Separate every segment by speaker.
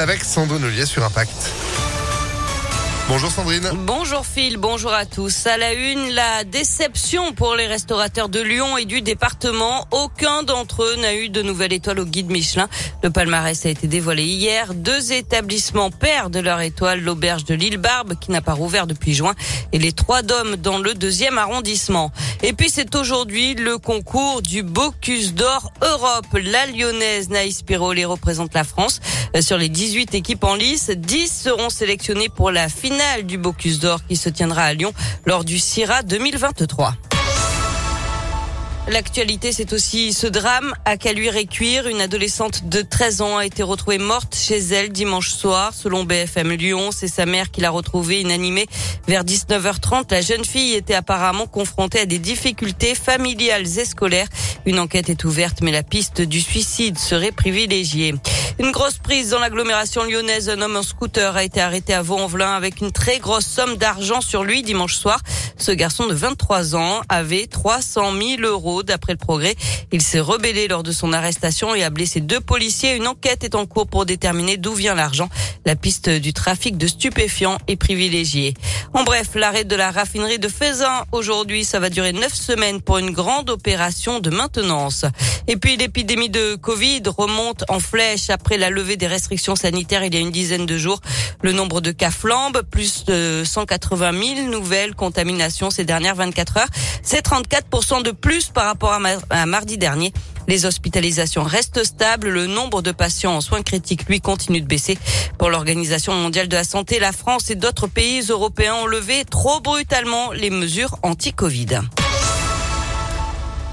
Speaker 1: Avec Ollier sur Impact. Bonjour Sandrine.
Speaker 2: Bonjour Phil, bonjour à tous. À la une, la déception pour les restaurateurs de Lyon et du département. Aucun d'entre eux n'a eu de nouvelle étoile au guide Michelin. Le palmarès a été dévoilé hier. Deux établissements perdent leur étoile, l'auberge de l'île Barbe qui n'a pas rouvert depuis juin et les trois dômes dans le deuxième arrondissement. Et puis c'est aujourd'hui le concours du Bocuse d'Or Europe. La lyonnaise Naïs Piroli représente la France. Sur les 18 équipes en lice, 10 seront sélectionnées pour la finale du Bocuse d'Or qui se tiendra à Lyon lors du CIRA 2023. L'actualité, c'est aussi ce drame à Caluire et Cuire. Une adolescente de 13 ans a été retrouvée morte chez elle dimanche soir. Selon BFM Lyon, c'est sa mère qui l'a retrouvée inanimée vers 19h30. La jeune fille était apparemment confrontée à des difficultés familiales et scolaires. Une enquête est ouverte, mais la piste du suicide serait privilégiée. Une grosse prise dans l'agglomération lyonnaise. Un homme en scooter a été arrêté à Vaux-en-Velin avec une très grosse somme d'argent sur lui dimanche soir. Ce garçon de 23 ans avait 300 000 euros d'après le progrès. Il s'est rebellé lors de son arrestation et a blessé deux policiers. Une enquête est en cours pour déterminer d'où vient l'argent. La piste du trafic de stupéfiants est privilégiée. En bref, l'arrêt de la raffinerie de Faisin aujourd'hui, ça va durer neuf semaines pour une grande opération de maintenance. Et puis l'épidémie de Covid remonte en flèche après la levée des restrictions sanitaires il y a une dizaine de jours. Le nombre de cas flambe, plus de 180 000 nouvelles contaminations ces dernières 24 heures. C'est 34% de plus par rapport à, mardi dernier. Les hospitalisations restent stables. Le nombre de patients en soins critiques, lui, continue de baisser. Pour l'Organisation mondiale de la santé, la France et d'autres pays européens ont levé trop brutalement les mesures anti-Covid.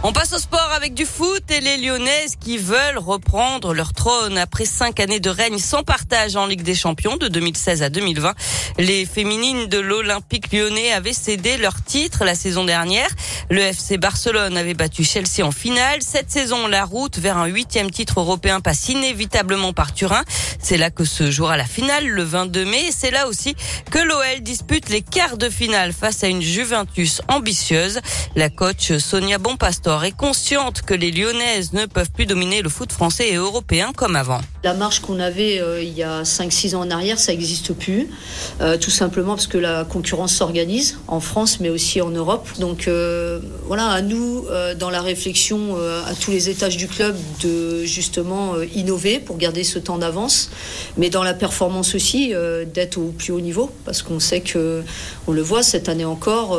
Speaker 2: On passe au sport avec du foot et les Lyonnaises qui veulent reprendre leur trône après cinq années de règne sans partage en Ligue des Champions de 2016 à 2020. Les féminines de l'Olympique lyonnais avaient cédé leur titre la saison dernière. Le FC Barcelone avait battu Chelsea en finale. Cette saison, la route vers un huitième titre européen passe inévitablement par Turin. C'est là que se jouera la finale le 22 mai. C'est là aussi que l'OL dispute les quarts de finale face à une Juventus ambitieuse. La coach Sonia Bonpastor est consciente que les Lyonnaises ne peuvent plus dominer le foot français et européen comme avant.
Speaker 3: La marche qu'on avait euh, il y a 5-6 ans en arrière, ça n'existe plus. Euh, tout simplement parce que la concurrence s'organise en France mais aussi en Europe. Donc euh, voilà, à nous, dans la réflexion à tous les étages du club, de justement innover pour garder ce temps d'avance mais dans la performance aussi, d'être au plus haut niveau, parce qu'on sait que, on le voit cette année encore,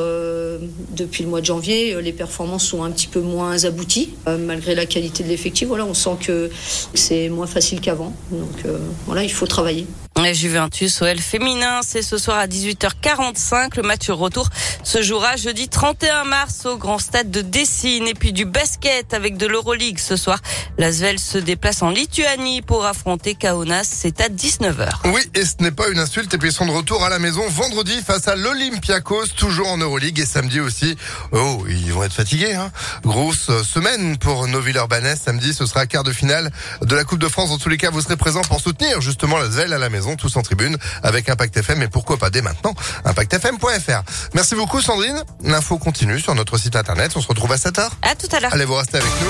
Speaker 3: depuis le mois de janvier, euh, les performances sont un petit peu moins abouties, malgré la qualité de l'effectif. On sent que c'est moins facile qu'avant. Donc voilà, il faut travailler.
Speaker 2: La Juventus OL féminin, c'est ce soir à 18h45. Le match retour se jouera jeudi 31 mars au grand stade de Dessine. Et puis du basket avec de l'Euroleague ce soir. L'Asvel se déplace en Lituanie pour affronter Kaunas. C'est à 19h.
Speaker 1: Oui, et ce n'est pas une insulte. Et puis ils sont de retour à la maison vendredi face à l'Olympiakos, toujours en Euroleague. Et samedi aussi. Oh, ils vont être fatigués. Hein. Grosse semaine pour nos Villeurbanais. Samedi, ce sera quart de finale de la Coupe de France. En tous les cas, vous serez présents pour soutenir justement l'Asvel à la maison tous en tribune avec Impact FM et pourquoi pas dès maintenant impactfm.fr. Merci beaucoup Sandrine. L'info continue sur notre site internet. On se retrouve à 7h.
Speaker 2: À tout à l'heure.
Speaker 1: Allez vous rester avec nous.